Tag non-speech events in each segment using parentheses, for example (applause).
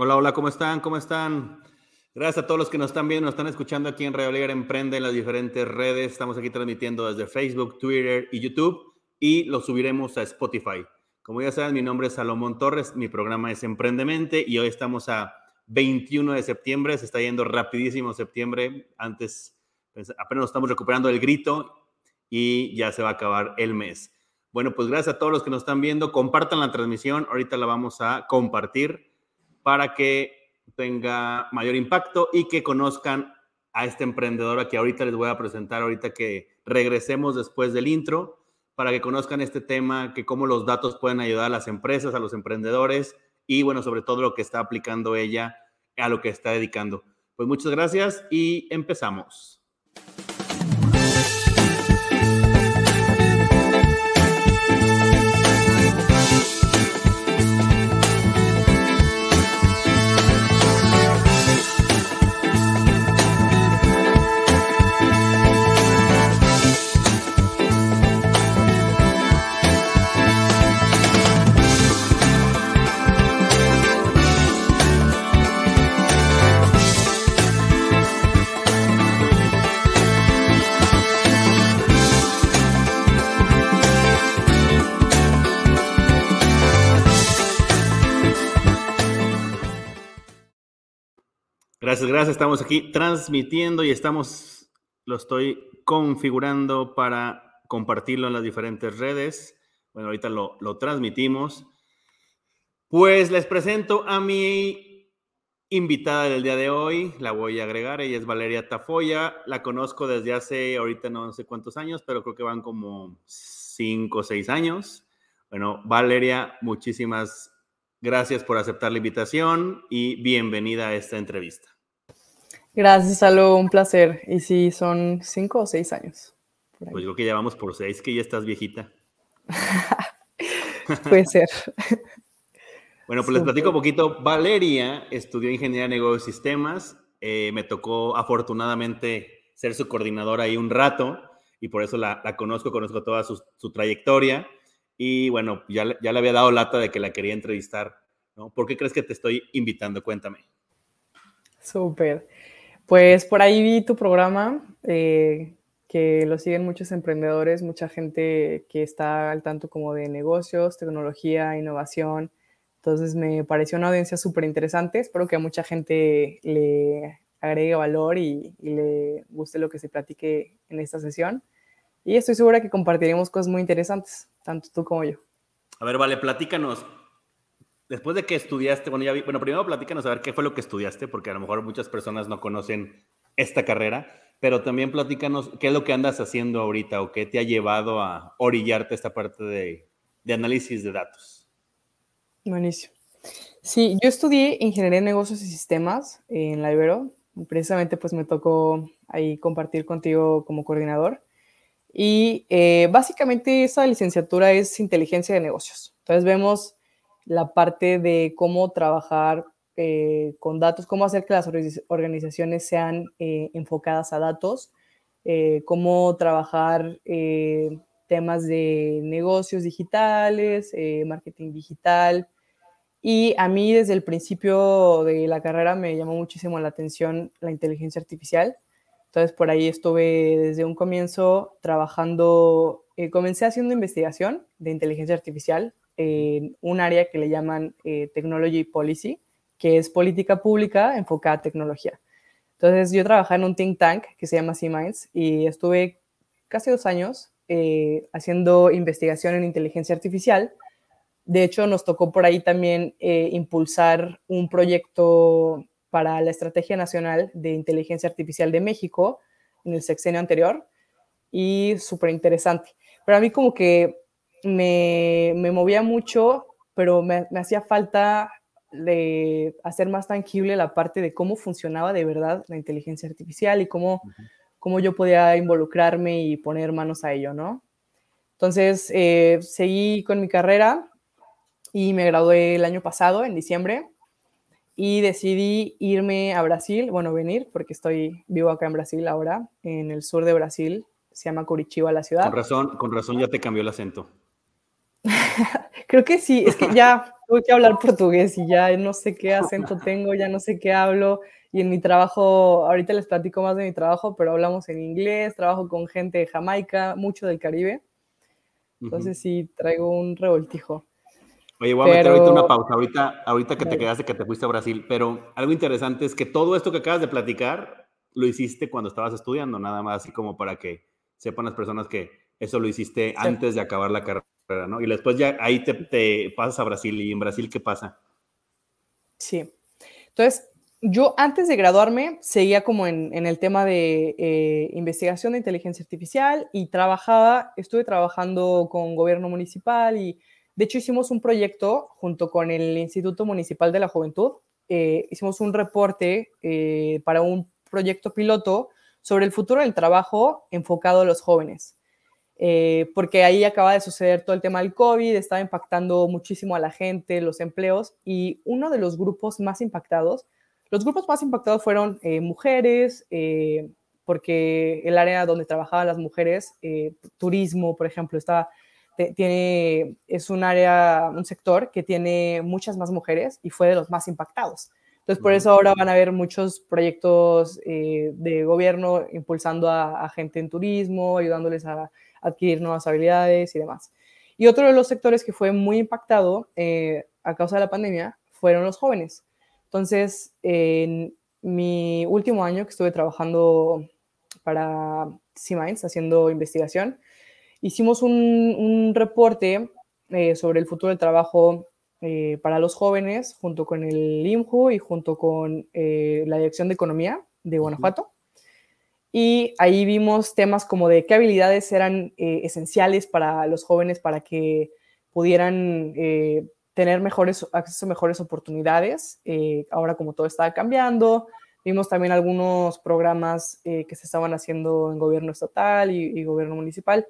Hola, hola, ¿cómo están? ¿Cómo están? Gracias a todos los que nos están viendo, nos están escuchando aquí en Radio Liga Emprende en las diferentes redes. Estamos aquí transmitiendo desde Facebook, Twitter y YouTube y lo subiremos a Spotify. Como ya saben, mi nombre es Salomón Torres, mi programa es Emprendemente y hoy estamos a 21 de septiembre, se está yendo rapidísimo septiembre, antes apenas nos estamos recuperando el grito y ya se va a acabar el mes. Bueno, pues gracias a todos los que nos están viendo, compartan la transmisión, ahorita la vamos a compartir para que tenga mayor impacto y que conozcan a esta emprendedora que ahorita les voy a presentar, ahorita que regresemos después del intro, para que conozcan este tema, que cómo los datos pueden ayudar a las empresas, a los emprendedores y bueno, sobre todo lo que está aplicando ella a lo que está dedicando. Pues muchas gracias y empezamos. Gracias. Estamos aquí transmitiendo y estamos, lo estoy configurando para compartirlo en las diferentes redes. Bueno, ahorita lo, lo transmitimos. Pues les presento a mi invitada del día de hoy. La voy a agregar. Ella es Valeria Tafoya. La conozco desde hace, ahorita no sé cuántos años, pero creo que van como cinco o seis años. Bueno, Valeria, muchísimas gracias por aceptar la invitación y bienvenida a esta entrevista. Gracias, Salo, un placer. Y sí, son cinco o seis años. Pues yo creo que ya vamos por seis, que ya estás viejita. (laughs) Puede ser. (laughs) bueno, pues les platico un poquito. Valeria estudió Ingeniería de Negocios y Sistemas. Eh, me tocó afortunadamente ser su coordinadora ahí un rato y por eso la, conozco, conozco toda su, trayectoria. Y bueno, ya, ya le había dado lata de que la quería entrevistar. ¿no? ¿Por qué crees que te estoy invitando? Cuéntame. Súper. Pues por ahí vi tu programa, eh, que lo siguen muchos emprendedores, mucha gente que está al tanto como de negocios, tecnología, innovación. Entonces me pareció una audiencia súper interesante. Espero que a mucha gente le agregue valor y, le guste lo que se platique en esta sesión. Y estoy segura que compartiremos cosas muy interesantes, tanto tú como yo. A ver, vale, platícanos después de que estudiaste, bueno, ya bueno, primero platícanos a ver qué fue lo que estudiaste, porque a lo mejor muchas personas no conocen esta carrera, pero también platícanos qué es lo que andas haciendo ahorita o qué te ha llevado a orillarte esta parte de, análisis de datos. Buenísimo. Sí, yo estudié Ingeniería de Negocios y Sistemas en la Ibero. Precisamente pues me tocó ahí compartir contigo como coordinador. Y eh, básicamente esa licenciatura es inteligencia de negocios. Entonces vemos la parte de cómo trabajar eh, con datos, cómo hacer que las organizaciones sean eh, enfocadas a datos, eh, cómo trabajar temas de negocios digitales, marketing digital. Y a mí desde el principio de la carrera me llamó muchísimo la atención la inteligencia artificial. Entonces por ahí estuve desde un comienzo trabajando, comencé haciendo investigación de inteligencia artificial en un área que le llaman eh, Technology Policy, que es política pública enfocada a tecnología. Entonces, yo trabajaba en un think tank que se llama C-Minds y estuve casi dos años eh, haciendo investigación en inteligencia artificial. De hecho, nos tocó por ahí también eh, impulsar un proyecto para la Estrategia Nacional de Inteligencia Artificial de México en el sexenio anterior y súper interesante. Pero a mí como que me, movía mucho, pero me, hacía falta de hacer más tangible la parte de cómo funcionaba de verdad la inteligencia artificial y cómo, cómo yo podía involucrarme y poner manos a ello, ¿no? Entonces, eh, seguí con mi carrera y me gradué el año pasado, en diciembre, y decidí irme a Brasil, bueno, venir, porque estoy vivo acá en Brasil ahora, en el sur de Brasil, se llama Curitiba la ciudad. Con razón, con razón ya te cambió el acento. (laughs) Creo que sí, es que ya (laughs) tuve que hablar portugués y ya no sé qué acento (laughs) tengo, ya no sé qué hablo. Y en mi trabajo, ahorita les platico más de mi trabajo, pero hablamos en inglés, trabajo con gente de Jamaica, mucho del Caribe. Entonces sí, traigo un revoltijo. Oye, voy a meter ahorita una pausa, ahorita, ahorita que te quedaste, que te fuiste a Brasil, pero algo interesante es que todo esto que acabas de platicar lo hiciste cuando estabas estudiando, nada más así como para que sepan las personas que eso lo hiciste antes de acabar la carrera, Y después ya ahí te, te pasas a Brasil y en Brasil, ¿qué pasa? Sí. Entonces, yo antes de graduarme seguía como en, el tema de eh, investigación de inteligencia artificial y trabajaba, estuve trabajando con gobierno municipal y de hecho hicimos un proyecto junto con el Instituto Municipal de la Juventud, eh, hicimos un reporte eh, para un proyecto piloto sobre el futuro del trabajo enfocado a los jóvenes. Porque ahí acaba de suceder todo el tema del COVID, estaba impactando muchísimo a la gente, los empleos, y uno de los grupos más impactados los grupos más impactados fueron eh, mujeres, eh, porque el área donde trabajaban las mujeres, eh, turismo, por ejemplo, está, tiene, es un área, un sector que tiene muchas más mujeres y fue de los más impactados. Entonces, por eso ahora van a haber muchos proyectos de gobierno impulsando a, a, gente en turismo, ayudándoles a adquirir nuevas habilidades y demás. Y otro de los sectores que fue muy impactado a causa de la pandemia fueron los jóvenes. Entonces, en mi último año que estuve trabajando para C-Minds, haciendo investigación, hicimos un, reporte eh, sobre el futuro del trabajo eh, para los jóvenes, junto con el IMJU y junto con eh, la Dirección de Economía de Guanajuato. Y ahí vimos temas como de qué habilidades eran esenciales para los jóvenes para que pudieran tener mejores, acceso a mejores oportunidades. Eh, ahora como todo está cambiando, vimos también algunos programas eh, que se estaban haciendo en gobierno estatal y, gobierno municipal.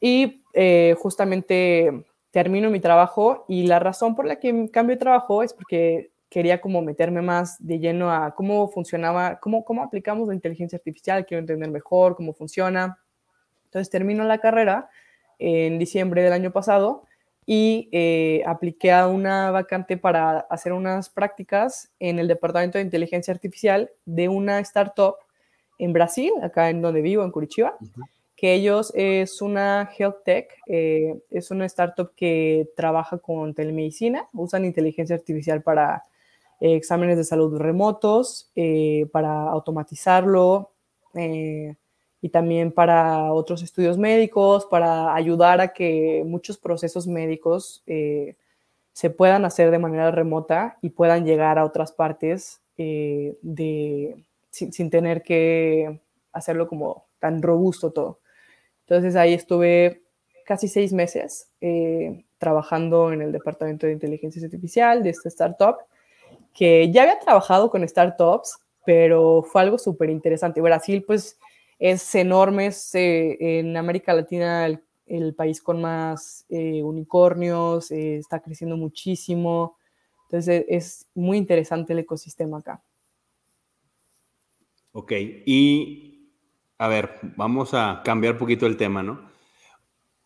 Y eh, justamente termino mi trabajo y la razón por la que cambio de trabajo es porque quería como meterme más de lleno a cómo funcionaba, cómo, cómo aplicamos la inteligencia artificial, quiero entender mejor cómo funciona. Entonces termino la carrera en diciembre del año pasado y eh, apliqué a una vacante para hacer unas prácticas en el Departamento de Inteligencia Artificial de una startup en Brasil, acá en donde vivo, en Curitiba, que ellos es una health tech, eh, es una startup que trabaja con telemedicina, usan inteligencia artificial para eh, exámenes de salud remotos, para automatizarlo y también para otros estudios médicos, para ayudar a que muchos procesos médicos eh, se puedan hacer de manera remota y puedan llegar a otras partes eh, de, sin, tener que hacerlo como tan robusto todo. Entonces ahí estuve casi seis meses eh, trabajando en el departamento de inteligencia artificial de esta startup, que ya había trabajado con startups, pero fue algo súper interesante. Brasil, pues, es enorme, es eh, en América Latina el, país con más eh, unicornios, eh, está creciendo muchísimo, entonces es muy interesante el ecosistema acá. Ok, y a ver, vamos a cambiar un poquito el tema, ¿no?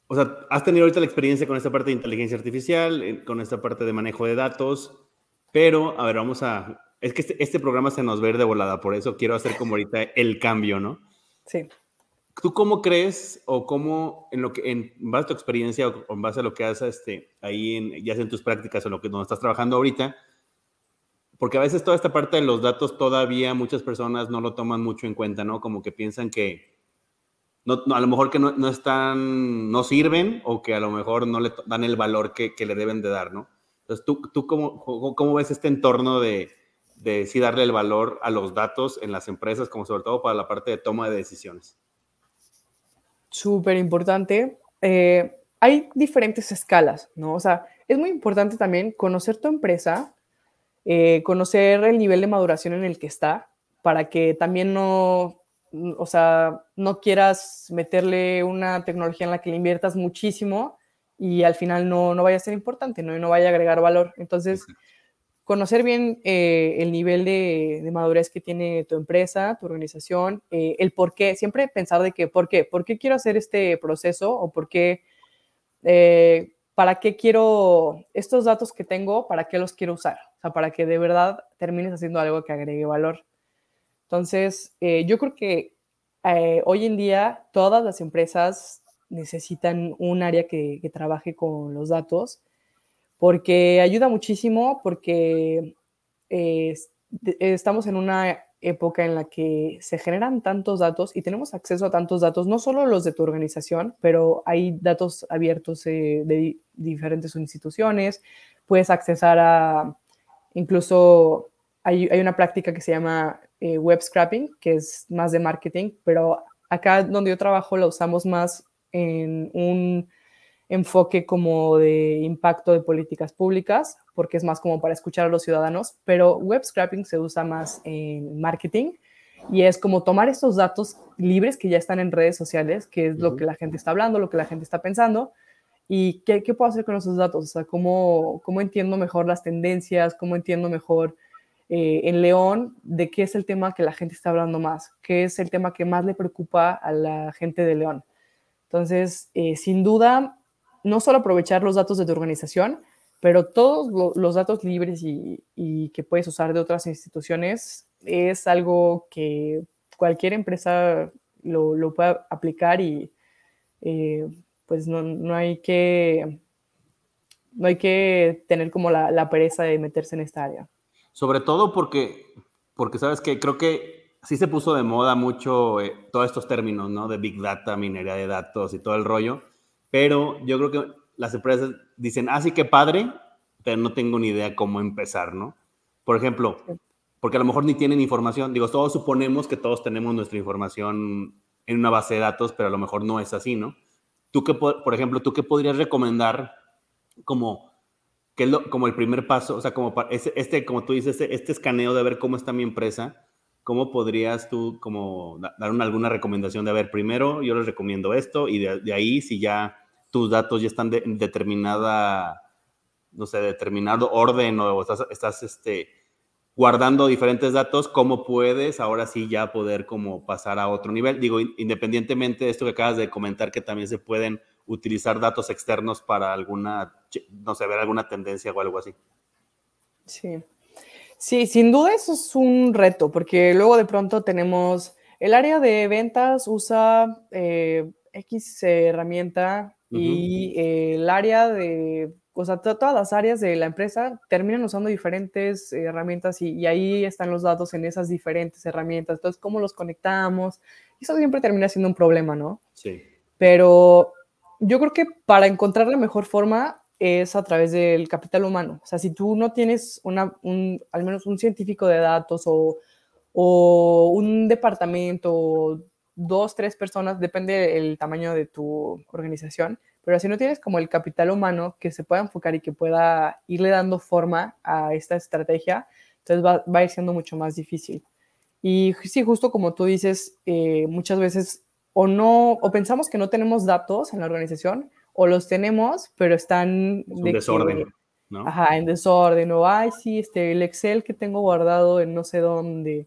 O sea, has tenido ahorita la experiencia con esta parte de inteligencia artificial, con esta parte de manejo de datos, pero, a ver, vamos a... Es que este, este programa se nos ve de volada, por eso quiero hacer como ahorita el cambio, ¿no? Sí. ¿Tú cómo crees o cómo, en lo que, en base a tu experiencia o en base a lo que haces este, ahí, en, ya sea en tus prácticas o en lo que donde estás trabajando ahorita, porque a veces toda esta parte de los datos todavía muchas personas no lo toman mucho en cuenta, ¿no? Como que piensan que no, a lo mejor que no, no, están, no sirven o que a lo mejor no le dan el valor que, que le deben de dar, ¿no? Entonces, ¿tú, tú cómo, cómo ves este entorno de, de darle el valor a los datos en las empresas, como sobre todo para la parte de toma de decisiones. Súper importante. Eh, hay diferentes escalas, ¿no? O sea, es muy importante también conocer tu empresa, eh, conocer el nivel de maduración en el que está, para que también no, o sea, no quieras meterle una tecnología en la que le inviertas muchísimo y al final no, no vaya a ser importante, ¿no? Y no vaya a agregar valor. Entonces, conocer bien eh, el nivel de, madurez que tiene tu empresa, tu organización, eh, el por qué, siempre pensar de que, ¿por qué? ¿Por qué quiero hacer este proceso o por qué, eh, ¿para qué quiero estos datos que tengo, para qué los quiero usar? O sea, para que de verdad termines haciendo algo que agregue valor. Entonces, eh, yo creo que eh, hoy en día todas las empresas necesitan un área que, trabaje con los datos porque ayuda muchísimo, porque eh, estamos en una época en la que se generan tantos datos y tenemos acceso a tantos datos, no solo los de tu organización, pero hay datos abiertos eh, de diferentes instituciones, puedes accesar a, incluso hay, hay una práctica que se llama eh, web scrapping, que es más de marketing, pero acá donde yo trabajo la usamos más en un enfoque como de impacto de políticas públicas, porque es más como para escuchar a los ciudadanos, pero web scrapping se usa más en marketing y es como tomar estos datos libres que ya están en redes sociales, que es lo que la gente está hablando, lo que la gente está pensando, y qué, qué puedo hacer con esos datos, o sea, cómo, cómo entiendo mejor las tendencias, cómo entiendo mejor eh, en León de qué es el tema que la gente está hablando más, qué es el tema que más le preocupa a la gente de León. Entonces, eh, sin duda, no solo aprovechar los datos de tu organización, pero todos los datos libres y, que puedes usar de otras instituciones es algo que cualquier empresa lo, lo puede aplicar y eh, pues no, hay que no hay que tener como la, pereza de meterse en esta área. Sobre todo porque, porque sabes que creo que sí se puso de moda mucho eh, todos estos términos, ¿no? De Big Data, minería de datos y todo el rollo pero yo creo que las empresas dicen, ah, sí, qué padre, pero no tengo ni idea cómo empezar, ¿no? Por ejemplo, porque a lo mejor ni tienen información. Digo, todos suponemos que todos tenemos nuestra información en una base de datos, pero a lo mejor no es así, ¿no? Tú qué, por ejemplo, ¿tú qué podrías recomendar como, que como el primer paso? O sea, como este, como tú dices, este, este, escaneo de ver cómo está mi empresa, ¿cómo podrías tú como dar una, alguna recomendación de, a ver, primero yo les recomiendo esto y de, ahí si ya tus datos ya están en determinada, no sé, determinado orden o estás, estás este, guardando diferentes datos, ¿cómo puedes ahora sí ya poder como pasar a otro nivel? Digo, independientemente de esto que acabas de comentar, que también se pueden utilizar datos externos para alguna, no sé, ver alguna tendencia o algo así. Sí, Sí, sin duda eso es un reto, porque luego de pronto tenemos el área de ventas usa eh, X herramienta y el área de, o sea, todas las áreas de la empresa terminan usando diferentes herramientas y, ahí están los datos en esas diferentes herramientas. Entonces, ¿cómo los conectamos? Eso siempre termina siendo un problema, ¿no? Sí. Pero yo creo que para encontrar la mejor forma es a través del capital humano. O sea, si tú no tienes una, un, al menos un científico de datos o, o un departamento, dos, tres personas, depende del tamaño de tu organización, pero si no tienes como el capital humano que se pueda enfocar y que pueda irle dando forma a esta estrategia, entonces va, va a ir siendo mucho más difícil. Y sí, justo como tú dices, eh, muchas veces o no, o pensamos que no tenemos datos en la organización, o los tenemos, pero están... en desorden, ¿no? Ajá, en desorden, o, ay, sí, este, el Excel que tengo guardado en no sé dónde,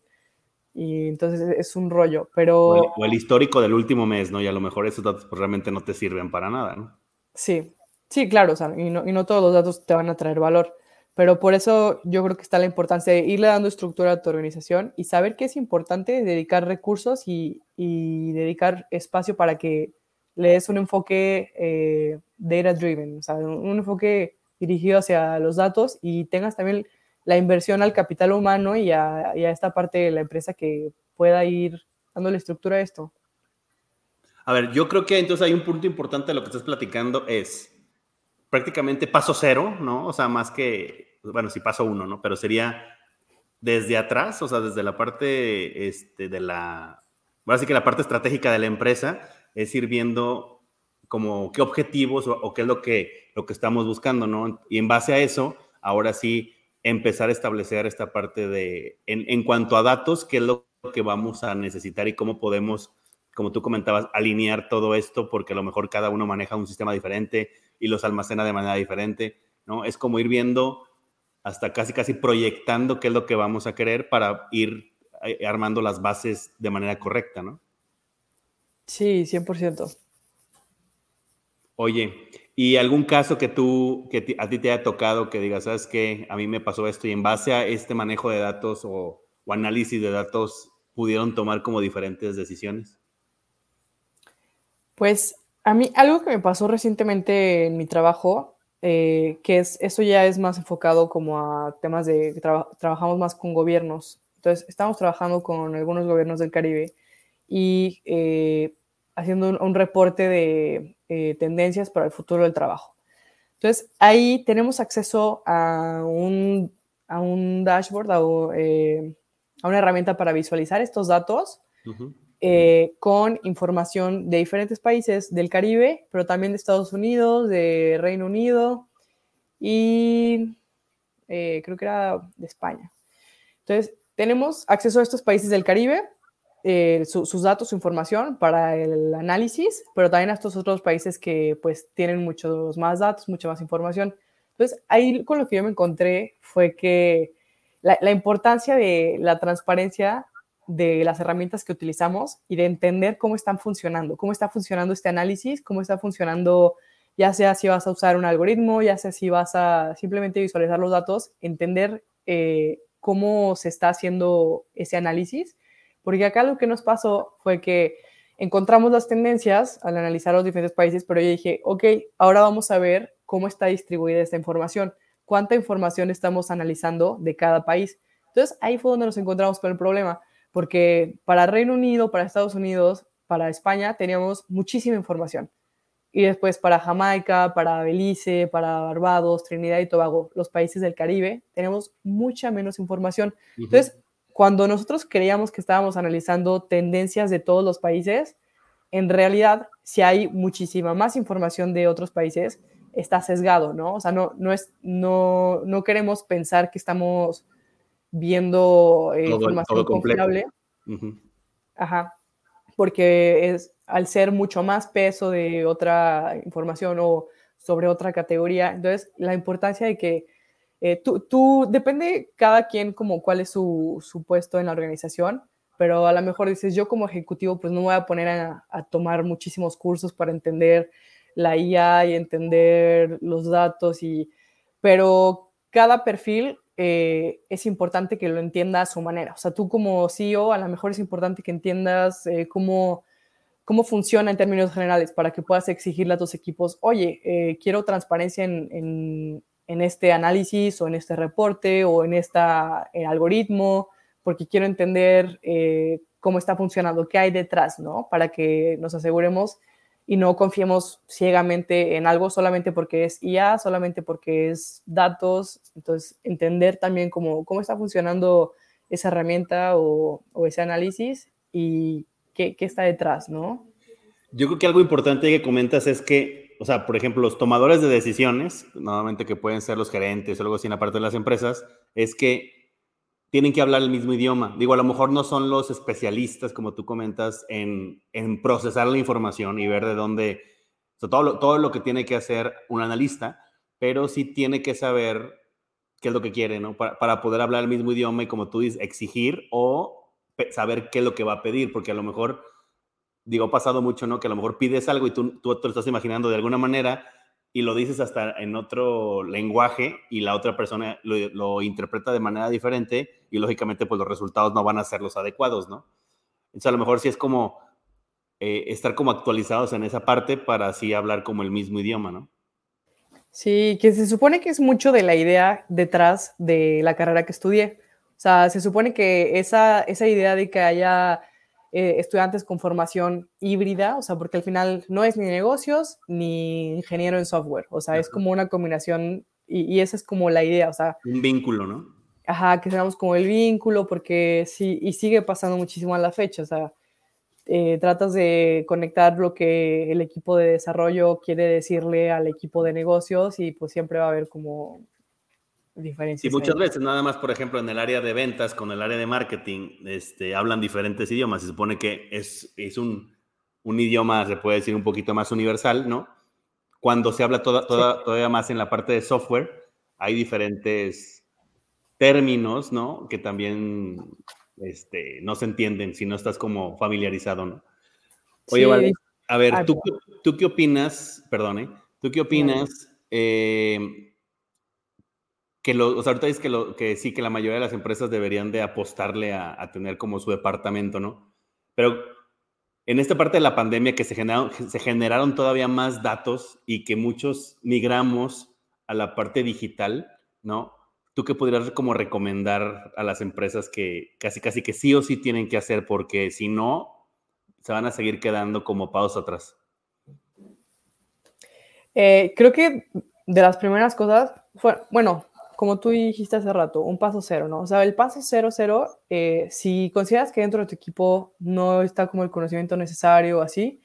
y entonces es un rollo, pero... O el, histórico del último mes, ¿no? Y a lo mejor esos datos pues, realmente no te sirven para nada, ¿no? Sí, sí, claro, o sea, y no, y no todos los datos te van a traer valor, pero por eso yo creo que está la importancia de irle dando estructura a tu organización y saber que es importante dedicar recursos y, y dedicar espacio para que le des un enfoque eh, data driven, o sea, un, enfoque dirigido hacia los datos y tengas también la inversión al capital humano y a, esta parte de la empresa que pueda ir dándole estructura a esto. A ver, yo creo que entonces hay un punto importante de lo que estás platicando es prácticamente paso cero, ¿no? O sea, más que, bueno, sí paso uno, ¿no? Pero sería desde atrás, o sea, desde la parte este, de la, ahora sí que la parte estratégica de la empresa, es ir viendo como qué objetivos o, qué es lo que, lo que estamos buscando, ¿no? Y en base a eso, ahora sí, empezar a establecer esta parte de, en, en cuanto a datos, qué es lo que vamos a necesitar y cómo podemos, como tú comentabas, alinear todo esto, porque a lo mejor cada uno maneja un sistema diferente y los almacena de manera diferente, ¿no? Es como ir viendo hasta casi, casi proyectando qué es lo que vamos a querer para ir eh, armando las bases de manera correcta, ¿no? Sí, 100%. Oye, ¿Y algún caso que tú, que a ti te haya tocado que digas, sabes que a mí me pasó esto y en base a este manejo de datos o, análisis de datos pudieron tomar como diferentes decisiones? Pues a mí algo que me pasó recientemente en mi trabajo, eh, que es, eso ya es más enfocado como a temas de, trabajamos más con gobiernos. Entonces, estamos trabajando con algunos gobiernos del Caribe y eh, haciendo un, reporte de eh, tendencias para el futuro del trabajo. Entonces, ahí tenemos acceso a un, a un dashboard, a, una herramienta para visualizar estos datos. Eh, con información de diferentes países del Caribe, pero también de Estados Unidos, de Reino Unido y eh, creo que era de España. Entonces, tenemos acceso a estos países del Caribe, eh, sus datos, su información para el análisis, pero también a estos otros países que pues tienen muchos más datos, mucha más información. Entonces, ahí con lo que yo me encontré fue que la, importancia de la transparencia de las herramientas que utilizamos y de entender cómo están funcionando, cómo está funcionando este análisis, cómo está funcionando, ya sea si vas a usar un algoritmo, ya sea si vas a simplemente visualizar los datos, entender eh, cómo se está haciendo ese análisis, porque acá lo que nos pasó fue que encontramos las tendencias al analizar los diferentes países, pero yo dije, ok, ahora vamos a ver cómo está distribuida esta información, cuánta información estamos analizando de cada país. Entonces ahí fue donde nos encontramos con el problema porque para Reino Unido, para Estados Unidos, para España teníamos muchísima información. Y después para Jamaica, para Belice, para Barbados, Trinidad y Tobago, los países del Caribe, tenemos mucha menos información. Entonces, cuando nosotros creíamos que estábamos analizando tendencias de todos los países, en realidad, si hay muchísima más información de otros países, está sesgado, ¿no? O sea, no, no, es, no, no queremos pensar que estamos viendo eh, información confiable. Ajá. Porque es al ser mucho más peso de otra información o sobre otra categoría. Entonces, la importancia de que eh, tú, tú, depende cada quien como cuál es su, su, puesto en la organización, pero a lo mejor dices, yo como ejecutivo, pues no voy a poner a, tomar muchísimos cursos para entender la IA y entender los datos, y, pero cada perfil eh, es importante que lo entienda a su manera. O sea, tú como CEO, a lo mejor es importante que entiendas eh, cómo, cómo funciona en términos generales para que puedas exigirle a tus equipos, oye, quiero transparencia en, en, este análisis o en este reporte o en este algoritmo, porque quiero entender cómo está funcionando, qué hay detrás, ¿no? Para que nos aseguremos y no confiemos ciegamente en algo solamente porque es IA, solamente porque es datos. Entonces, entender también cómo, cómo está funcionando esa herramienta o, ese análisis y qué, qué, está detrás, ¿no? Yo creo que algo importante que comentas es que, o sea, por ejemplo, los tomadores de decisiones, normalmente que pueden ser los gerentes o algo así en la parte de las empresas, es que tienen que hablar el mismo idioma. Digo, a lo mejor no son los especialistas, como tú comentas, en, en procesar la información y ver de dónde, todo, lo, todo lo que tiene que hacer un analista, pero sí tiene que saber qué es lo que quiere, ¿no? Para, para poder hablar el mismo idioma y, como tú dices, exigir o saber qué es lo que va a pedir, porque a lo mejor, digo, ha pasado mucho, ¿no? Que a lo mejor pides algo y tú, tú te lo estás imaginando de alguna manera y lo dices hasta en otro lenguaje y la otra persona lo, interpreta de manera diferente y lógicamente pues los resultados no van a ser los adecuados, ¿no? Entonces a lo mejor sí es como eh, estar como actualizados en esa parte para así hablar como el mismo idioma, ¿no? Sí, que se supone que es mucho de la idea detrás de la carrera que estudié. O sea, se supone que esa, esa idea de que haya eh, estudiantes con formación híbrida, o sea, porque al final no es ni negocios ni ingeniero en software, o sea, es como una combinación y, esa es como la idea, o sea. Un vínculo, ¿no? Ajá, que seamos como el vínculo, porque sí, y sigue pasando muchísimo a la fecha, o sea, eh, tratas de conectar lo que el equipo de desarrollo quiere decirle al equipo de negocios y pues siempre va a haber como diferencias. Y muchas veces, nada más, por ejemplo, en el área de ventas, con el área de marketing, este, hablan diferentes idiomas. Se supone que es, es un, un idioma, se puede decir, un poquito más universal, ¿no? Cuando se habla toda, toda, todavía más en la parte de software, hay diferentes términos, ¿no? Que también este, no se entienden si no estás como familiarizado, ¿no? Oye, a ver, ¿tú, ¿tú qué opinas, perdone, ¿Tú qué opinas? Eh, que lo, o sea, ahorita dices que, lo, que sí, que la mayoría de las empresas deberían de apostarle a, a tener como su departamento, ¿no? Pero en esta parte de la pandemia que se generaron, se generaron todavía más datos y que muchos migramos a la parte digital, ¿no? ¿Tú qué podrías como recomendar a las empresas que casi casi que sí o sí tienen que hacer? Porque si no, se van a seguir quedando como pausa atrás. Eh, creo que de las primeras cosas, fue, bueno, como tú dijiste hace rato, un paso cero, ¿no? O sea, el paso cero, cero, eh, si consideras que dentro de tu equipo no está como el conocimiento necesario así,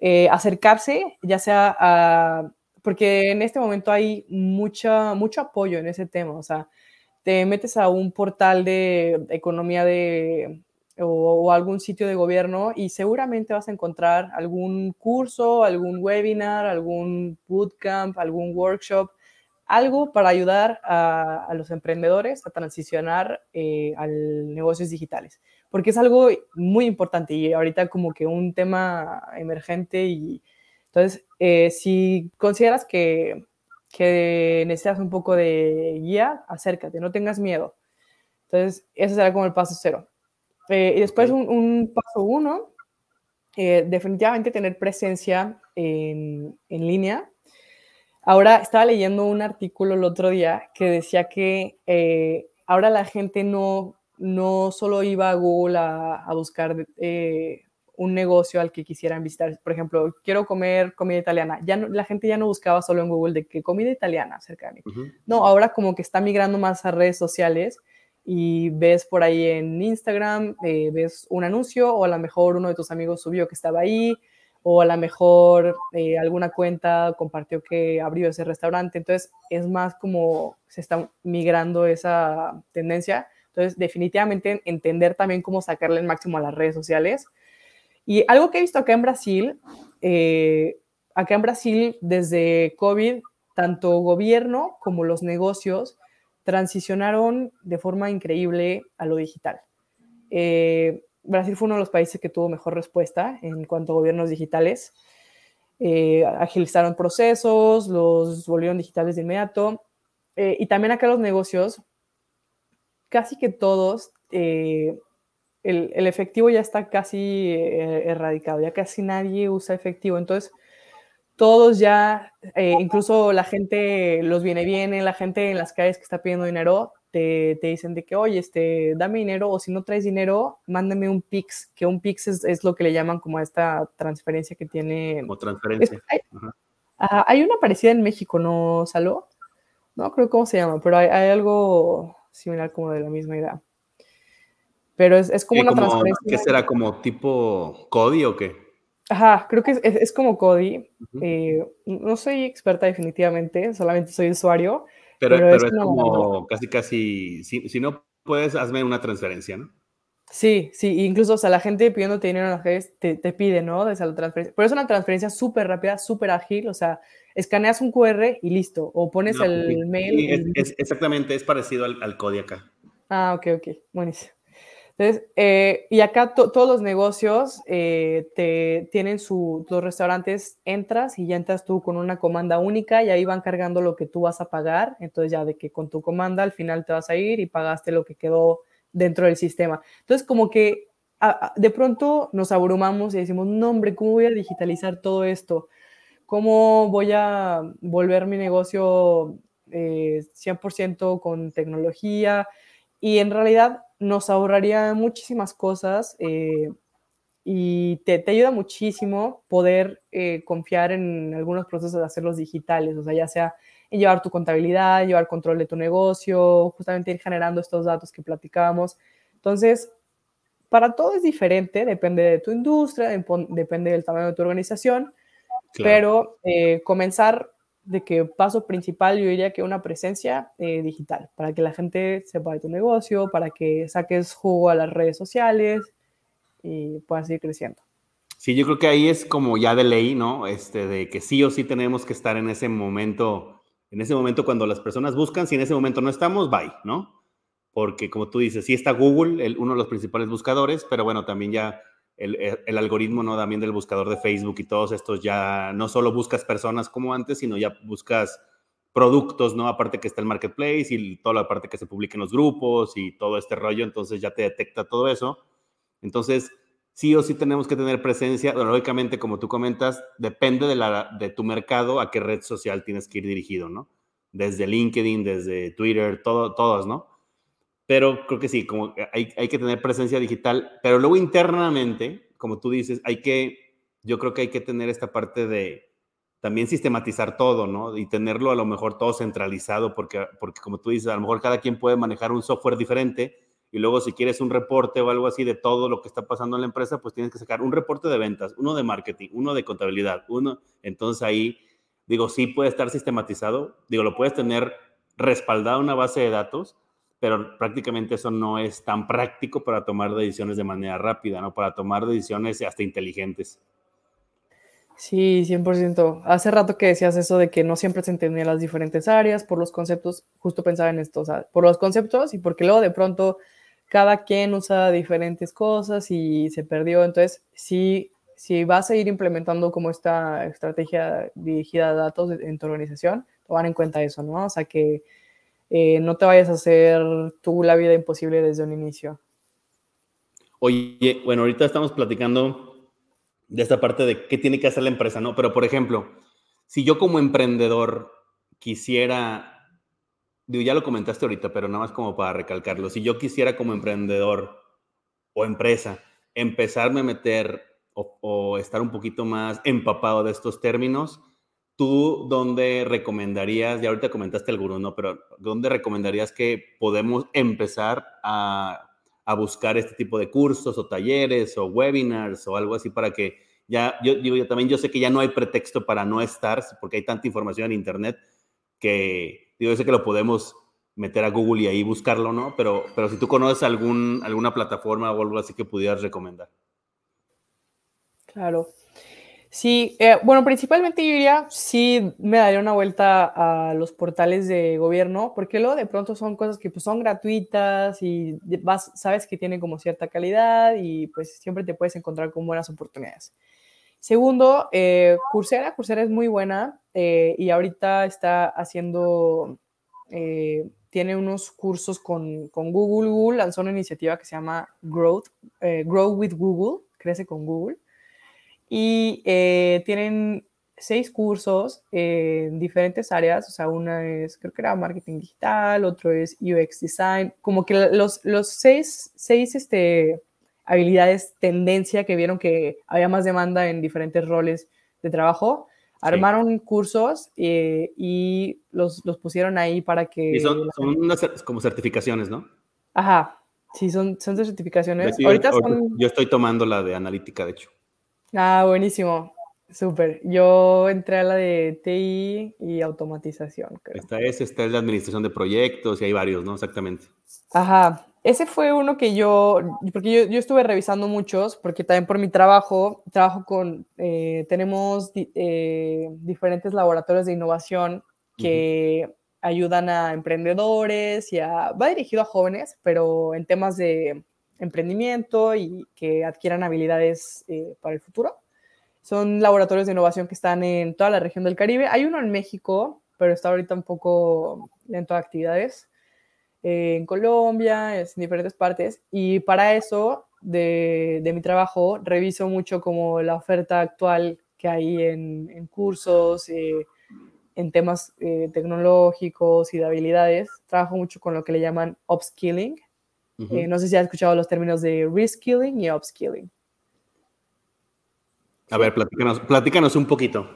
eh, acercarse, ya sea a, porque en este momento hay mucha, mucho apoyo en ese tema, o sea, te metes a un portal de economía de o, algún sitio de gobierno y seguramente vas a encontrar algún curso, algún webinar, algún bootcamp, algún workshop, algo para ayudar a, los emprendedores a transicionar eh, a negocios digitales, porque es algo muy importante y ahorita como que un tema emergente y entonces, eh, si consideras que, que necesitas un poco de guía, acércate, no tengas miedo. Entonces, ese será como el paso cero. Eh, y después un, paso uno, eh, definitivamente tener presencia en, en, línea. Ahora estaba leyendo un artículo el otro día que decía que eh, ahora la gente no, no solo iba a Google a, a buscar un negocio al que quisieran visitar. Por ejemplo, quiero comer comida italiana. Ya no, la gente ya no buscaba solo en Google de que comida italiana cerca de mí. No, ahora como que está migrando más a redes sociales y ves por ahí en Instagram, eh, ves un anuncio o a lo mejor uno de tus amigos subió que estaba ahí o a lo mejor eh, alguna cuenta compartió que abrió ese restaurante. Entonces es más como se está migrando esa tendencia. Entonces definitivamente entender también cómo sacarle el máximo a las redes sociales. Y algo que he visto acá en Brasil, eh, acá en Brasil desde COVID, tanto gobierno como los negocios transicionaron de forma increíble a lo digital. Eh, Brasil fue uno de los países que tuvo mejor respuesta en cuanto a gobiernos digitales. Eh, agilizaron procesos, los volvieron digitales de inmediato. Eh, y también acá los negocios, casi que todos, el, el, efectivo ya está casi erradicado, ya casi nadie usa efectivo. Entonces, todos ya, eh, incluso la gente los viene viene, la gente en las calles que está pidiendo dinero, te, te, dicen de que, oye, este, dame dinero o si no traes dinero, mándame un PIX, que un PIX es, es lo que le llaman como esta transferencia que tiene. Como transferencia. hay, hay, una parecida en México, ¿no, Saló? No creo cómo se llama, pero hay, hay algo similar como de la misma idea. Pero es, es como una transferencia. ¿Qué será? ¿Como tipo CODI o qué? Ajá, creo que es, como Cody. Eh, no soy experta definitivamente, solamente soy usuario. Pero, es, como casi, casi, si, no puedes, hazme una transferencia, ¿no? Sí, sí, incluso, o sea, la gente pidiéndote dinero en las redes te, te pide, ¿no? De la transferencia. Pero es una transferencia súper rápida, súper ágil, o sea, escaneas un QR y listo, o pones el mail. es, exactamente, es parecido al, al acá. Ah, ok, ok, buenísimo. Entonces, eh, y acá todos los negocios eh, te tienen su, los restaurantes, entras y ya entras tú con una comanda única y ahí van cargando lo que tú vas a pagar. Entonces ya de que con tu comanda al final te vas a ir y pagaste lo que quedó dentro del sistema. Entonces como que de pronto nos abrumamos y decimos, no hombre, ¿cómo voy a digitalizar todo esto? ¿Cómo voy a volver mi negocio 100% eh, con tecnología? Y en realidad nos ahorraría muchísimas cosas eh, y te, ayuda muchísimo poder eh, confiar en algunos procesos de hacerlos digitales, o sea, ya sea en llevar tu contabilidad, llevar control de tu negocio, justamente ir generando estos datos que platicábamos. Entonces, para todo es diferente, depende de tu industria, depende del tamaño de tu organización, pero eh, comenzar de que paso principal yo diría que una presencia eh, digital, para que la gente sepa de tu negocio, para que saques jugo a las redes sociales y puedas seguir creciendo. Sí, yo creo que ahí es como ya de ley, ¿no? Este, de que sí o sí tenemos que estar en ese momento, en ese momento cuando las personas buscan, si en ese momento no estamos, bye, ¿no? Porque como tú dices, sí está Google, el, uno de los principales buscadores, pero bueno, también ya el, algoritmo, ¿no? También del buscador de Facebook y todos estos ya no solo buscas personas como antes, sino ya buscas productos, ¿no? Aparte que está el marketplace y toda la parte que se publica en los grupos y todo este rollo, entonces ya te detecta todo eso. Entonces, sí o sí tenemos que tener presencia, lógicamente, como tú comentas, depende de, la, de tu mercado a qué red social tienes que ir dirigido, ¿no? Desde LinkedIn, desde Twitter, todo, todas, ¿no? Pero creo que sí, como hay, hay que tener presencia digital, pero luego internamente, como tú dices, hay que, yo creo que hay que tener esta parte de también sistematizar todo, ¿no? Y tenerlo a lo mejor todo centralizado, porque, porque como tú dices, a lo mejor cada quien puede manejar un software diferente y luego si quieres un reporte o algo así de todo lo que está pasando en la empresa, pues tienes que sacar un reporte de ventas, uno de marketing, uno de contabilidad, uno, entonces ahí, digo, sí puede estar sistematizado, digo, lo puedes tener respaldado una base de datos, pero prácticamente eso no es tan práctico para tomar decisiones de manera rápida, ¿no? Para tomar decisiones hasta inteligentes. Sí, 100%. Hace rato que decías eso de que no siempre se entendían las diferentes áreas por los conceptos, justo pensaba en esto, por los conceptos y porque luego de pronto cada quien usa diferentes cosas y se perdió. Entonces, sí, si vas a ir implementando como esta estrategia dirigida a datos en tu organización, toman en cuenta eso, ¿no? O sea, que eh, no te vayas a hacer tú la vida imposible desde un inicio. Oye, bueno, ahorita estamos platicando de esta parte de qué tiene que hacer la empresa, ¿no? Pero, por ejemplo, si yo como emprendedor quisiera, digo, ya lo comentaste ahorita, pero nada más como para recalcarlo, si yo quisiera como emprendedor o empresa empezarme a meter o, o estar un poquito más empapado de estos términos, ¿Tú dónde recomendarías, y ahorita comentaste algunos, ¿no? Pero ¿dónde recomendarías que podemos empezar a, buscar este tipo de cursos o talleres o webinars o algo así para que ya, yo digo, yo también yo sé que ya no hay pretexto para no estar, porque hay tanta información en Internet que, digo, yo sé que lo podemos meter a Google y ahí buscarlo, ¿no? Pero, pero si tú conoces algún, alguna plataforma o algo así que pudieras recomendar. Claro. Sí, eh, bueno, principalmente yo diría, sí me daría una vuelta a los portales de gobierno, porque luego de pronto son cosas que pues, son gratuitas y vas, sabes que tienen como cierta calidad y pues siempre te puedes encontrar con buenas oportunidades. Segundo, eh, Coursera, Coursera es muy buena eh, y ahorita está haciendo, tiene unos cursos con, con, Google. Google lanzó una iniciativa que se llama Growth, Grow with Google, crece con Google y eh, tienen seis cursos en diferentes áreas, o sea, una es, creo que era marketing digital, otro es UX design, como que los, los seis, seis este, habilidades tendencia que vieron que había más demanda en diferentes roles de trabajo, armaron cursos eh, y los, los, pusieron ahí para que... Y son, son unas como certificaciones, ¿no? Ajá, sí, son, son certificaciones. Ahorita son... Yo estoy tomando la de analítica, de hecho. Ah, buenísimo. Súper. Yo entré a la de TI y automatización. Esta es, esta es la administración de proyectos y hay varios, ¿no? Exactamente. Ajá. Ese fue uno que yo, porque yo, estuve revisando muchos, porque también por mi trabajo, trabajo con, eh, tenemos eh, diferentes laboratorios de innovación que ayudan a emprendedores y a, va dirigido a jóvenes, pero en temas de emprendimiento y que adquieran habilidades eh, para el futuro. Son laboratorios de innovación que están en toda la región del Caribe. Hay uno en México, pero está ahorita un poco lento de actividades. Eh, en Colombia, en diferentes partes. Y para eso, de, mi trabajo, reviso mucho como la oferta actual que hay en, en cursos, eh, en temas tecnológicos y de habilidades. Trabajo mucho con lo que le llaman upskilling, eh, no sé si has escuchado los términos de reskilling y upskilling. A ver, platícanos, platícanos un poquito.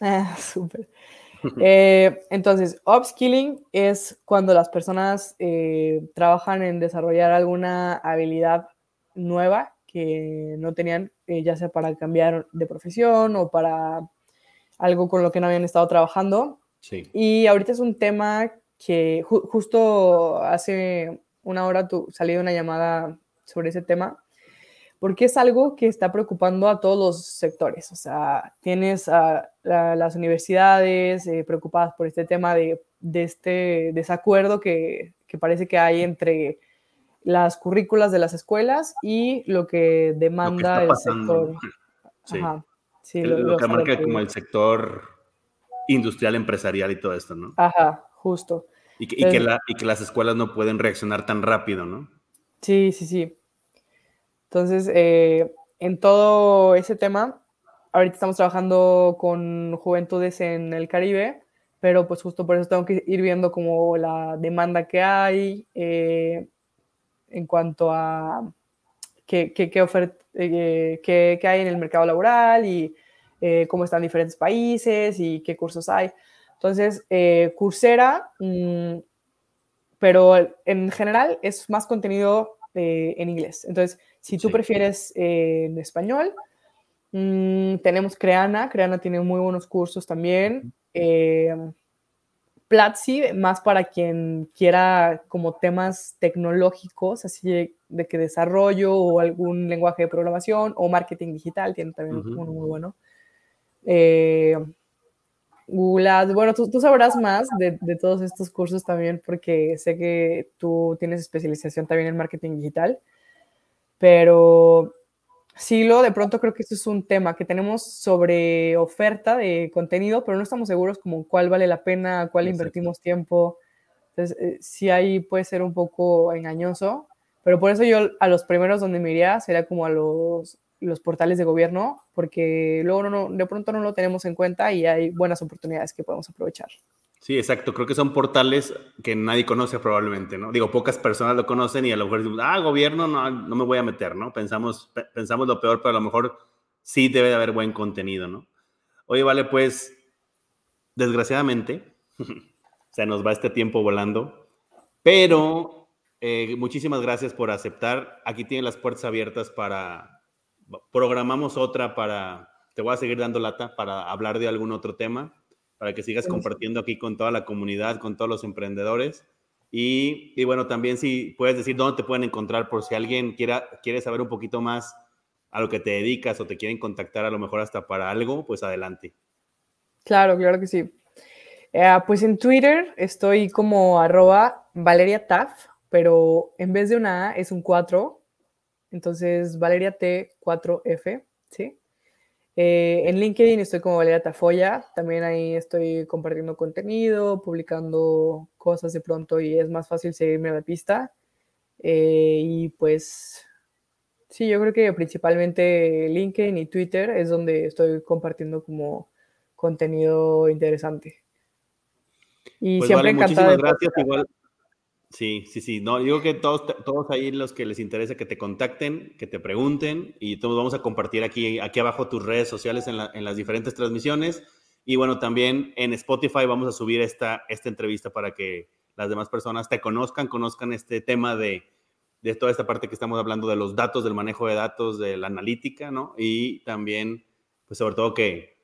Ah, (laughs) súper. Eh, entonces, upskilling es cuando las personas eh, trabajan en desarrollar alguna habilidad nueva que no tenían, ya sea para cambiar de profesión o para algo con lo que no habían estado trabajando. Sí. Y ahorita es un tema que justo hace una hora tu, salí una llamada sobre ese tema, porque es algo que está preocupando a todos los sectores. O sea, tienes a las universidades eh, preocupadas por este tema de, de este desacuerdo que, que, parece que hay entre las currículas de las escuelas y lo que demanda el sector. Sí. Ajá. Sí, lo, que marca como el sector industrial, empresarial y todo esto, ¿no? Ajá, justo. Y que, que, la, y que las escuelas no pueden reaccionar tan rápido, ¿no? Sí, sí, sí. Entonces, eh, en todo ese tema, ahorita estamos trabajando con juventudes en el Caribe, pero pues justo por eso tengo que ir viendo como la demanda que hay eh, en cuanto a qué, qué, qué, eh, qué, qué, hay en el mercado laboral y cómo están diferentes países y qué cursos hay. Entonces, Coursera, mm, pero en general es más contenido en inglés. Entonces, si tú prefieres eh, en español, mm, tenemos Creana. Creana tiene muy buenos cursos también. Eh, Platzi, más para quien quiera como temas tecnológicos, así de, que desarrollo o algún lenguaje de programación o marketing digital, tiene también uno muy bueno. Google bueno, tú, sabrás más de, de, todos estos cursos también porque sé que tú tienes especialización también en marketing digital, pero sí, lo de pronto creo que esto es un tema que tenemos sobre oferta de contenido, pero no estamos seguros como cuál vale la pena, cuál invertimos tiempo. Entonces, eh, sí ahí puede ser un poco engañoso, pero por eso yo a los primeros donde me iría sería como a los los portales de gobierno, porque luego no, de pronto no lo tenemos en cuenta y hay buenas oportunidades que podemos aprovechar. Sí, exacto. Creo que son portales que nadie conoce probablemente, ¿no? Digo, pocas personas lo conocen y a lo mejor decimos, ah, gobierno, no, no me voy a meter, ¿no? Pensamos, pensamos lo peor, pero a lo mejor sí debe de haber buen contenido, ¿no? Oye, vale, pues, desgraciadamente, (laughs) se nos va este tiempo volando, pero eh, muchísimas gracias por aceptar. Aquí tienen las puertas abiertas para programamos otra para, te voy a seguir dando lata para hablar de algún otro tema, para que sigas compartiendo aquí con toda la comunidad, con todos los emprendedores. Y, y, bueno, también si puedes decir dónde te pueden encontrar por si alguien quiera, quiere saber un poquito más a lo que te dedicas o te quieren contactar a lo mejor hasta para algo, pues adelante. Claro, claro que sí. Eh, pues en Twitter estoy como arroba Valeria Taff, pero en vez de una A es un 4 entonces, Valeria T4F, ¿sí? Eh, en LinkedIn estoy como Valeria Tafoya, también ahí estoy compartiendo contenido, publicando cosas de pronto y es más fácil seguirme a la pista. Eh, y pues, sí, yo creo que principalmente LinkedIn y Twitter es donde estoy compartiendo como contenido interesante. Y pues siempre vale, Muchísimas gracias. Igual, Sí, sí, sí. No, digo que todos, todos ahí los que les interesa que te contacten, que te pregunten y todos vamos a compartir aquí, aquí abajo tus redes sociales en, las diferentes transmisiones. Y bueno, también en Spotify vamos a subir esta, esta entrevista para que las demás personas te conozcan, conozcan este tema de, de toda esta parte que estamos hablando de los datos, del manejo de datos, de la analítica, ¿no? Y también, pues sobre todo que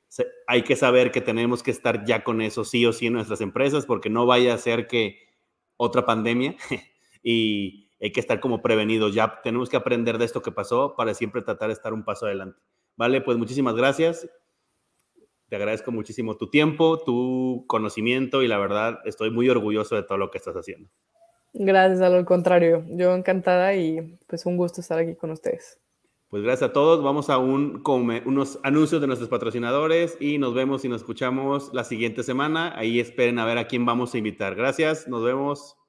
hay que saber que tenemos que estar ya con eso sí o sí en nuestras empresas, porque no vaya a ser que otra pandemia (laughs) y hay que estar como prevenidos. Ya tenemos que aprender de esto que pasó para siempre tratar de estar un paso adelante. Vale, pues muchísimas gracias. Te agradezco muchísimo tu tiempo, tu conocimiento y la verdad estoy muy orgulloso de todo lo que estás haciendo. Gracias, a lo contrario. Yo encantada y pues un gusto estar aquí con ustedes. Pues gracias a todos. Vamos a un, unos anuncios de nuestros patrocinadores y nos vemos y nos escuchamos la siguiente semana. Ahí esperen a ver a quién vamos a invitar. Gracias, nos vemos.